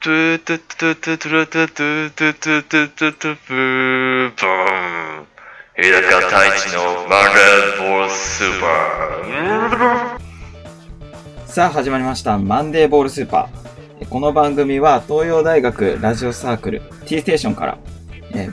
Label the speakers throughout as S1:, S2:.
S1: トゥトゥトゥトゥトゥトゥトゥトゥトゥトゥトゥトゥブーブーン日高太一の MONDAY BALL SUPERー
S2: さあ始まりました MONDAY BALL SUPER。この番組は東洋大学ラジオサークル T ステーションから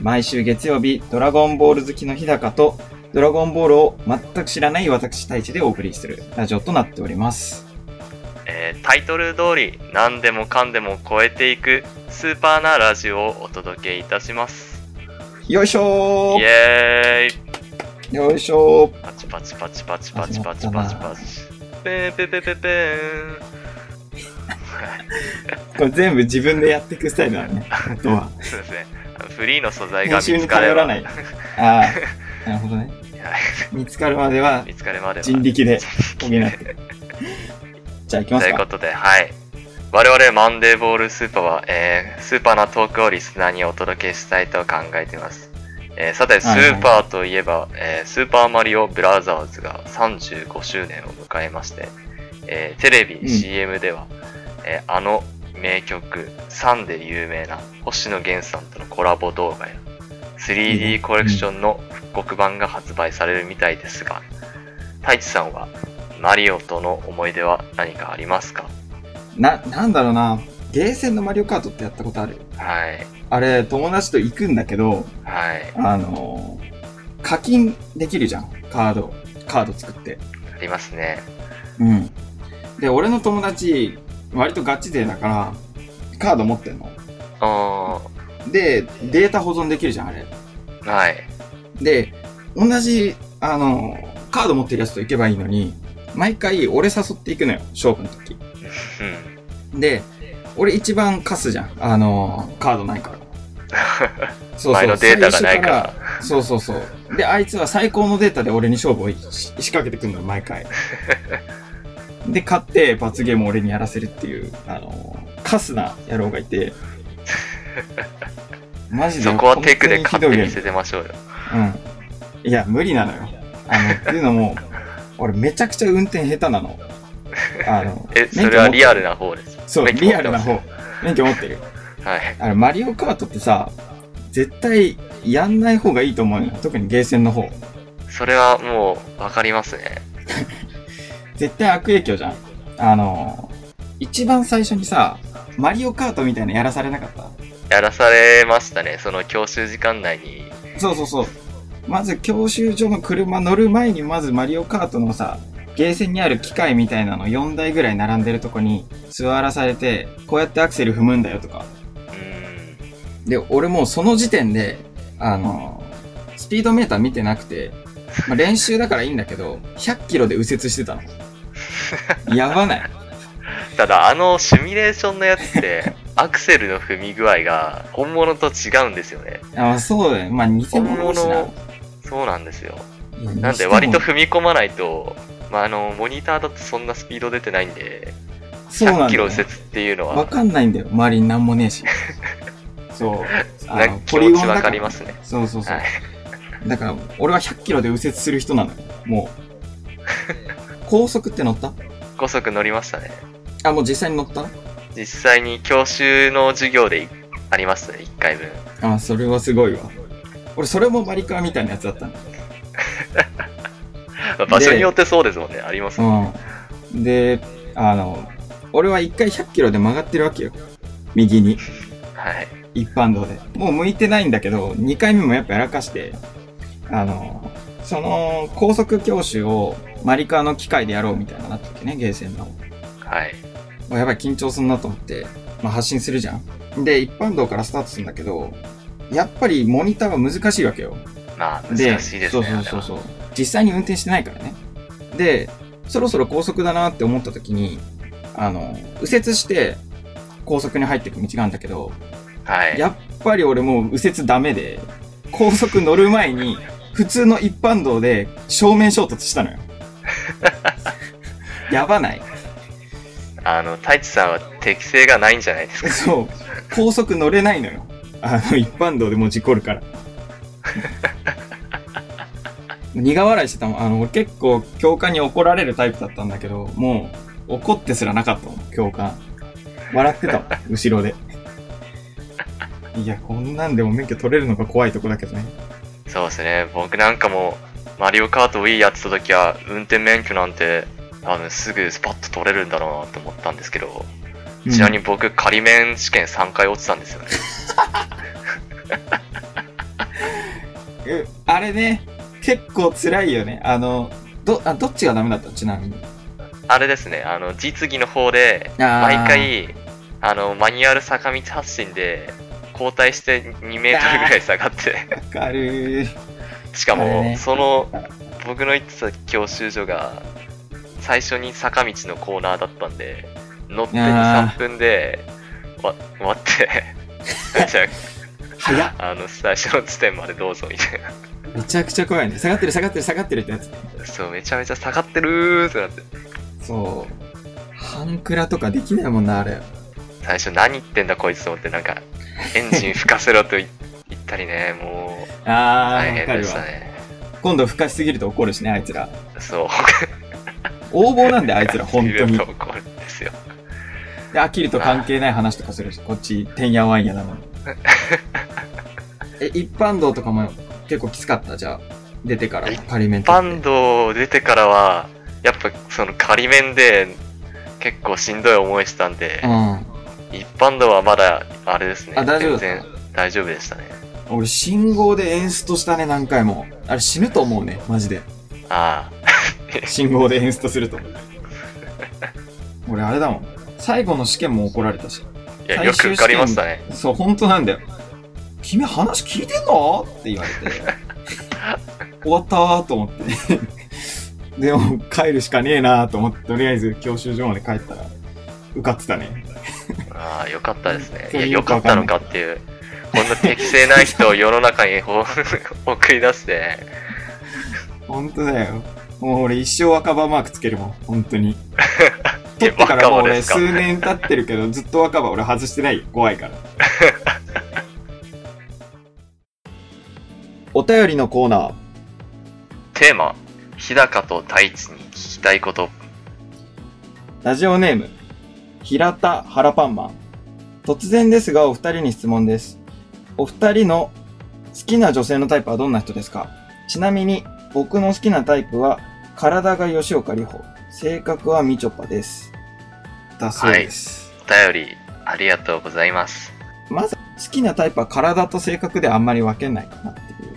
S2: 毎週月曜日ドラゴンボール好きの日高とドラゴンボールを全く知らない私太一でお送りするラジオとなっております。
S1: えータイトル通り何でもかんでも超えていくスーパーなラジオをお届けいたします。
S2: よいしょ
S1: イエーイ。
S2: ーよいしょー。
S1: パチパチパチパチパチパチパチパチ。ペンペペペペン
S2: これ全部自分でやっていくスタイルなのね
S1: そうですね。フリーの素材が見つかれば。
S2: ないああなるほどね。
S1: はい。
S2: 見つかるまでは。人力で補ってじゃあ行きますか
S1: ということで、はい。我々マンデーボールスーパーは、えースーパーなトークをリスナーにお届けしたいと考えています。えーさて、スーパーといえば、えースーパーマリオブラザーズが35周年を迎えまして、えーテレビ、
S2: うん
S1: CM では、えーあの名曲、サンで有名な星野源さんとのコラボ動画や、
S2: いいね
S1: 3D コレクションの復刻版が発売されるみたいですが、太一さんはマリオとの思い出は何かありますか？
S2: な、なんだろうな。ゲーセンのマリオカートってやったことある？
S1: はい。
S2: あれ、友達と行くんだけど、
S1: はい。
S2: あのー課金できるじゃん。カード。カード作って。
S1: ありますね。
S2: うん。で、俺の友達、割とガチ勢だから、カード持ってんの。
S1: あ
S2: で、データ保存できるじゃん、あれ。
S1: ーはい。
S2: で、同じ、あのーカード持ってるやつと行けばいいのに、毎回俺誘っていくのよ、勝負の時。
S1: うん。
S2: で、俺一番貸すじゃん。あのーカードないから。そうそう
S1: 前のデータがないから。
S2: そうそうそう。で、あいつは最高のデータで俺に勝負をし仕掛けてくんのよ、毎回。で、勝って罰ゲームを俺にやらせるっていう、あのーカスな野郎がいて、マジで。
S1: そこはテクで勝って見
S2: 本
S1: せてましょうよ。
S2: うん。いや、無理なのよ。あの、っていうのも、俺めちゃくちゃ運転下手なの。あの、
S1: え、それはリアルな方です。
S2: そう、リアルな方。免許持ってる。
S1: はい。
S2: あの、マリオカートってさ、絶対やんない方がいいと思うのよ。特にゲーセンの方。
S1: それはもう、わかりますね。
S2: 絶対悪影響じゃん。あの、一番最初にさ、マリオカートみたいなのやらされなかった？
S1: やらされましたね。その教習時間内に。
S2: そうそうそう。まず教習所の車乗る前にまずマリオカートのさ、ゲーセンにある機械みたいなの4台ぐらい並んでるとこに座らされて、こうやってアクセル踏むんだよとか。で、俺もうその時点で、あの、スピードメーター見てなくて、まあ、練習だからいいんだけど、100キロで右折してたの。やばない。
S1: ただ、あのシミュレーションのやつって、アクセルの踏み具合が本物と違うんですよね。
S2: あ、そうだよ。まあ、偽
S1: 本
S2: 物だしな。
S1: 物、そうなんですよ。なんで割と、踏み込まないと、まあ、あの、モニターだとそんなスピード出てないんで、100
S2: そうなんだよ、
S1: キロ右折っていうの
S2: わ
S1: は、
S2: かんないんだよ。周りになんもねえし。そう。あ
S1: な
S2: の
S1: 気持ちわかりますね。
S2: そうそうそう。
S1: はい。
S2: だから、俺は100キロで右折する人なのよ。もう。高速って乗った？
S1: 高速乗りましたね。
S2: あ、もう実際に乗った？
S1: 実際に教習の授業でありますね、1回分。
S2: あ、それはすごいわ。俺、それもマリカーみたいなやつだったんだ。
S1: 場所によってそうですもんね、ありますもん。
S2: うん。で、あの、俺は1回100キロで曲がってるわけよ。右に。
S1: はい。
S2: 一般道で。もう向いてないんだけど、2回目もやっぱやらかして、あの、その高速教習をマリカーの機械でやろうみたいななった時ね、ゲーセンの。
S1: はい。
S2: もうやばい緊張すんなと思って、まあ、発信するじゃん。で、一般道からスタートするんだけど、やっぱりモニターは難しいわけよ。
S1: まあ、
S2: で、
S1: 難しいです
S2: そう
S1: ね。
S2: そうそうそう。実際に運転してないからね。で、そろそろ高速だなって思った時に、あの、右折して高速に入っていく道があるんだけど、
S1: はい。
S2: やっぱり俺もう右折ダメで、高速乗る前に、普通の一般道で正面衝突したのよ。やばない
S1: あの、太一さんは適性がないんじゃないですか？
S2: そう。高速乗れないのよ。あの、一般道でもう事故るから。苦笑いしてたもん。あの、俺結構教官に怒られるタイプだったんだけど、もう怒ってすらなかったもん、教官。笑ってたもん、後ろで。いや、こんなんでも免許取れるのが怖いとこだけどね。
S1: そうですね。僕なんかも、マリオカート Wii やってた時は、運転免許なんて、多分すぐスパッと取れるんだろうなと思ったんですけど、ちなみに僕、仮免試験3回落ちたんですよね。
S2: え あれね、結構辛いよね。あの、ど、あ、どっちがダメだった？のちなみに。
S1: あれですね、あの、実技の方で、毎回、あの、マニュアル坂道発進で、交代して2メートルぐらい下がって、
S2: わかるー。
S1: しかも、
S2: ね
S1: その、僕の行ってた教習所が、最初に坂道のコーナーだったんで、乗って2、
S2: あー
S1: 3分で、わ終わって、じ ゃ
S2: 早っ。
S1: あ、あの、最初の地点までどうぞみたいな。
S2: めちゃくちゃ怖いね。下がってる下がってる下がってるってやつ。
S1: そう、めちゃめちゃ下がってるーってなって。
S2: そう。半クラとかできないもんな、あれ。
S1: 最初何言ってんだこいつと思って、なんか、エンジン吹かせろと言 言ったりね、もう、
S2: あー、わ
S1: 大変。でしたね。
S2: 今度吹かしすぎると怒るしね、あいつら。
S1: そう。
S2: 横暴なんで、あいつら、本当に。
S1: 怒るんですよ。
S2: で、飽きると関係ない話とかするし、こっち、てんやわんやなのに。え、一般道とかも結構きつかった？じゃあ。出てから、
S1: 一
S2: 仮面
S1: バンド出てからは、やっぱその仮面で結構しんどい思いしたんで、
S2: うん。
S1: 一般道はまだあれですね。
S2: あ、大丈夫
S1: 全然大丈夫でしたね。
S2: た俺、信号でエンストしたね、何回も。あれ死ぬと思うね、マジで。
S1: あ
S2: 信号でエンストすると。俺、あれだもん。最後の試験も怒られたし。
S1: あ。いや、よく受かりましたね。
S2: そう、本当なんだよ。君話聞いてんの？って言われて。終わったーと思って。でも、帰るしかねえなーと思って、とりあえず教習所まで帰ったら、受かってたね。
S1: ああ、よかったですね。いや、よかったのかっていう。こんな適正ない人を世の中にほ 送り出して、
S2: 本当だよ。もう俺一生若葉マークつけるもん、本当に。取ってからもう俺数年経ってるけど、ずっと若葉俺外してないよ。怖いから。お便りのコーナー。
S1: テーマ、日高と太一に聞きたいこと。
S2: ラジオネーム、平田原パンマン。突然ですが、お二人に質問です。お二人の好きな女性のタイプはどんな人ですか？ちなみに、僕の好きなタイプは、体が吉岡里帆、性格はみちょぱです。だそうです。
S1: お便り、ありがとうございます。
S2: まず、好きなタイプは体と性格であんまり分けないかなっていう。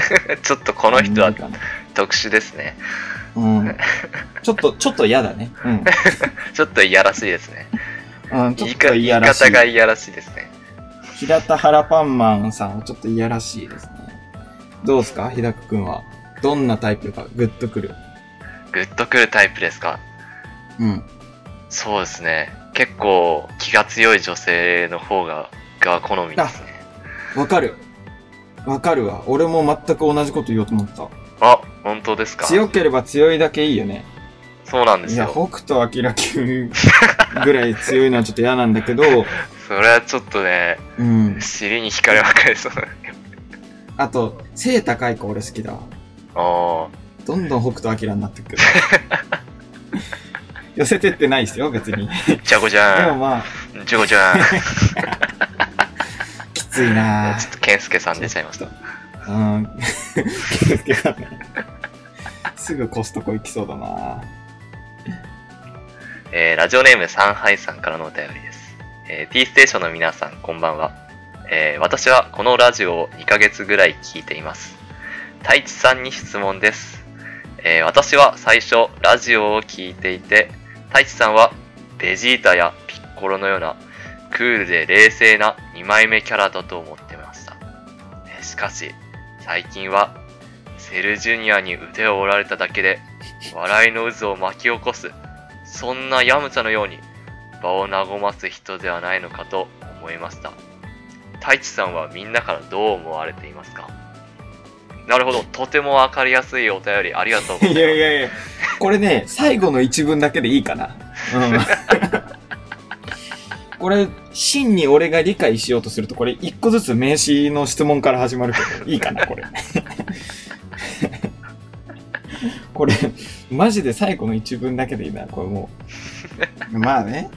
S1: ちょっとこの人は特殊ですね。
S2: なうん。ちょっと、ちょっと嫌だね。うん。
S1: ちょっといやらしいですね。
S2: うん、ちょっ
S1: 言いか言い
S2: と嫌らしい
S1: 方。がいやらしいですね。
S2: 平田原パンマンさんはちょっと嫌らしいですね。どうですか？日高くんは。どんなタイプがグッとくる
S1: グッとくるタイプですか？
S2: うん。
S1: そうですね。結構気が強い女性の方が、が好みですね。
S2: わかる。わかるわ。俺も全く同じこと言おうと思った。
S1: あ、本当ですか？
S2: 強ければ強いだけいいよね。
S1: そうなんで
S2: いや、
S1: すよ。
S2: 北斗晶級ぐらい強いのはちょっと嫌なんだけど、
S1: それはちょっとね、
S2: うん。
S1: 尻に惹かれまかれそう。
S2: あと、背高い子俺好きだわ。
S1: あ
S2: どんどん北斗晶になってくる。寄せてってないですよ、別に。
S1: ー、ちゃこち
S2: でも
S1: ゃ
S2: まあ、
S1: ん、ちゃこちゃん。
S2: きついな
S1: ちょっと健介さん出ちゃいました。
S2: うん。気をつけたね。すぐコストコ行きそうだな
S1: えーラジオネームサンハイさんからのお便りです。えー T ステーションの皆さん、こんばんは。えー私はこのラジオを2ヶ月ぐらい聞いています。太一さんに質問です。えー私は最初、ラジオを聞いていて、太一さんはベジータやピッコロのようなクールで冷静な2枚目キャラだと思ってました。しかし、最近はセルジュニアに腕を折られただけで笑いの渦を巻き起こすそんなヤムチャのように場を和ます人ではないのかと思いました。太一さんはみんなからどう思われていますか？なるほど。とてもわかりやすいお便りありがとうございます。
S2: いやいやいや、これね、最後の一文だけでいいかな。うん。これ、真に俺が理解しようとすると、これ一個ずつ名詞の質問から始まるけど、いいかな、これ。これ、マジで最後の一文だけでいいな、これもう。まあね。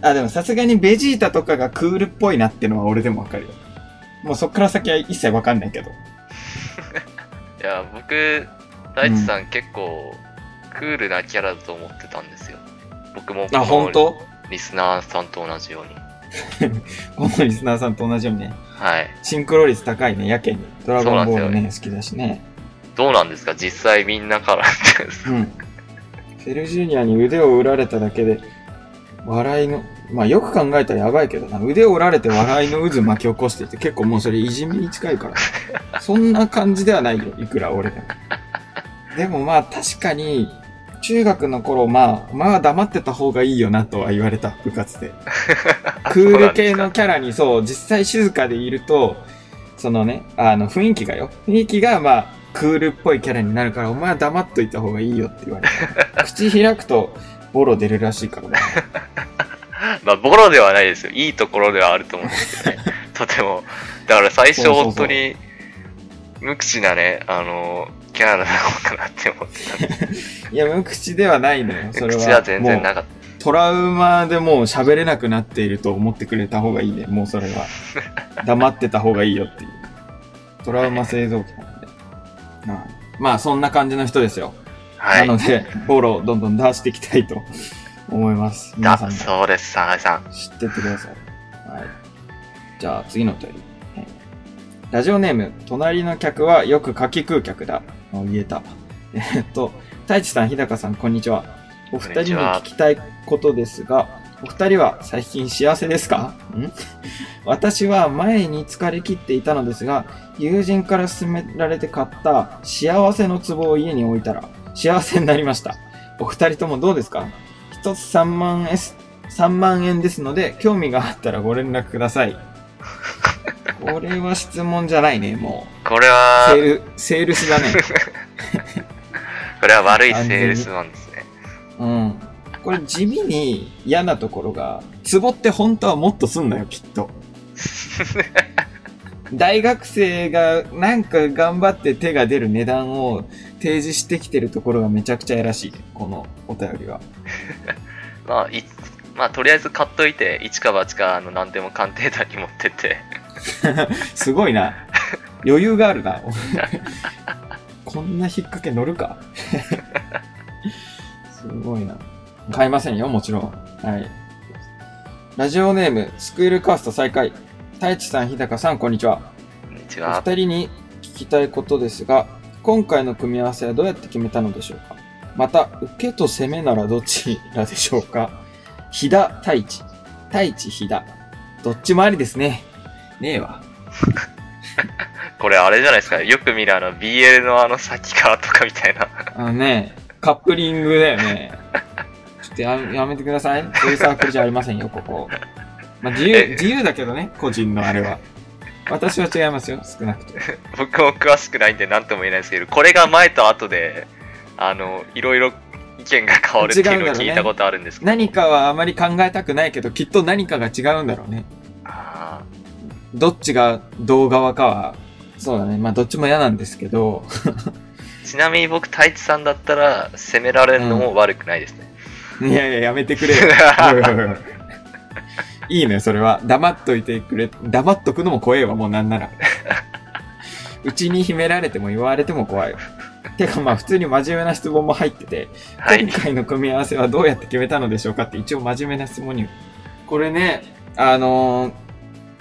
S2: あ、でもさすがにベジータとかがクールっぽいなってのは俺でもわかるよ。もうそっから先は一切わかんないけど。
S1: いや、僕、大地さん結構、クールなキャラだと思ってたんですよ。僕も、
S2: あ、本当？
S1: リスナーさんと同じように。
S2: このリスナーさんと同じようにね、
S1: はい。
S2: シンクロ率高いね、やけに。ドラゴンボールね、好きだしね。
S1: どうなんですか？実際みんなからって
S2: うん。セルジュニアに腕を折られただけで、笑いの、まあよく考えたらやばいけどな、腕を折られて笑いの渦巻き起こしてて、結構もうそれいじめに近いから。そんな感じではないよ、いくら俺でも。でもまあ確かに、中学の頃、まあ、まあ黙ってた方がいいよなとは言われた、部活で。クール系のキャラにそう、実際静かでいると、そのね、あの、雰囲気がよ。雰囲気が、まあ、クールっぽいキャラになるから、お前は黙っといた方がいいよって言われた。口開くと、ボロ出るらしいからね。
S1: まあ、ボロではないですよ。いいところではあると思うんですよね。とても。だから最初本当に、無口なね、あの、キャラなのかなって思ってた。
S2: いや、無口ではないのよ。それは。
S1: 口は全然なかっ
S2: トラウマでもう喋れなくなっていると思ってくれた方がいいね。もうそれは。黙ってた方がいいよっていう。トラウマ製造機なんで。まあ、まあ、そんな感じの人ですよ。
S1: た。はい。
S2: なので、ボロをどんどん出していきたいと 思います。皆
S1: だ
S2: さんも
S1: そうです、サナさん。
S2: 知ってってください。はい。じゃあ、次のお便り。はいラジオネーム、隣の客はよく柿食う客だ。あ言えた。えーっと、太一さん、日高さん、こんにちは。お二人に聞きたいことですが、お二人は最近幸せですか？ん？私は前に疲れ切っていたのですが、友人から勧められて買った幸せの壺を家に置いたら幸せになりました。お二人ともどうですか？一つ3万円、3万円ですので、興味があったらご連絡ください。これは質問じゃないね、も
S1: これ
S2: う。
S1: は
S2: セ、ール、セールスだね。
S1: これは悪いセールスマンですね。
S2: うん。これ地味に嫌なところが、壺って本当はもっとすんのよ、きっと。大学生がなんか頑張って手が出る値段を提示してきてるところがめちゃくちゃやらしい。このお便りは。
S1: まあ、いまあ、とりあえず買っといて、一か八か、あの、何でも鑑定団に持ってって。
S2: すごいな。余裕があるな。こんな引っ掛け乗るか？すごいな。買いませんよ、もちろん。はい。ラジオネーム、スクールカースト再開。太一さん、日高さん、こんにちは。お
S1: こんにちは。
S2: 二人に聞きたいことですが、今回の組み合わせはどうやって決めたのでしょうか？また、受けと攻めならどちらでしょうか？飛田太一。太一飛田。どっちもありですね。ねえわ。
S1: これあれじゃないですか。よく見るあの、BL のあの先からとかみたいな。
S2: あのね、カップリングだよね。ちょっとややめてください。そういうサークルじゃありませんよ、ここ。まあ、自由、
S1: え
S2: 自由だけどね、個人のあれは。私は違いますよ、少なくとも。
S1: 僕も詳しくないんで何とも言えないですけど、これが前と後で、あの、いろいろ意見が変わるっていうのを聞いたことあるんですけど。
S2: 何かはあまり考えたくないけど、きっと何かが違うんだろうね。
S1: あ
S2: どっちが動側かは、そうだね。まあ、どっちも嫌なんですけど、
S1: ー ちなみに僕、太一さんだったら、責められるのも悪くないですね。
S2: いやいや、やめてくれよ。おいおいね、それは。黙っといてくれ。黙っとくのも怖えわ、もうなんなら。うちに秘められても言われても怖いよ。てかまあ普通に真面目な質問も入ってて、
S1: はい
S2: 今。回の組み合わせはどうやって決めたのでしょうかって一応真面目な質問に。これね、あのー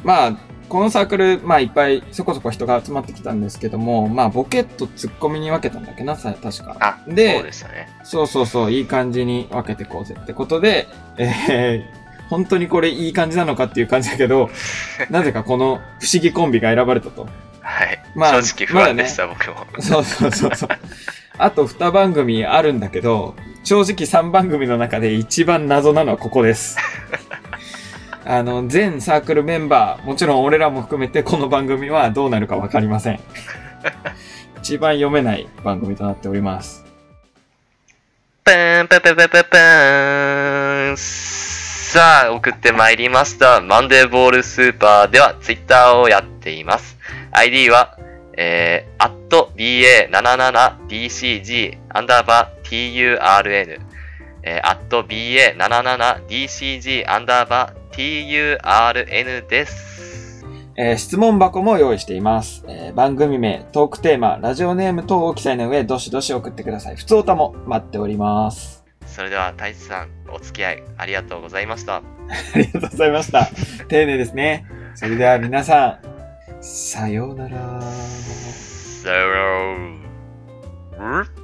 S2: まあ、このサークル、まあいっぱいそこそこ人が集まってきたんですけども、まあボケとツッコミに分けたんだっけな、さ確か。
S1: あ、
S2: で
S1: そうでしたね。
S2: そうそうそう、いい感じに分けてこうぜってことで、えー、本当にこれいい感じなのかっていう感じだけど、なぜかこの不思議コンビが選ばれたと。
S1: はい。
S2: まあ
S1: 正直不安でした、僕も。
S2: そうそうそうそう。あと2番組あるんだけど、正直3番組の中で一番謎なのはここです。あの、全サークルメンバー、もちろん俺らも含めてこの番組はどうなるかわかりません。一番読めない番組となっております。
S1: パーン、パパパパパーン。さあ、送ってまいりました。マンデーボールスーパーではツイッターをやっています。ID は、えー、@BA77DCG アンダーバー TURN、えー、@BA77DCG アンダーバー TURN です。
S2: えー質問箱も用意しています、えー番組名、トークテーマ、ラジオネーム等を記載の上、どしどし送ってください。普通歌も待っております。
S1: それでは、太一さん、お付き合いありがとうございました。
S2: ありがとうございました。丁寧ですね。それでは皆さん、さようなら。
S1: さよなら。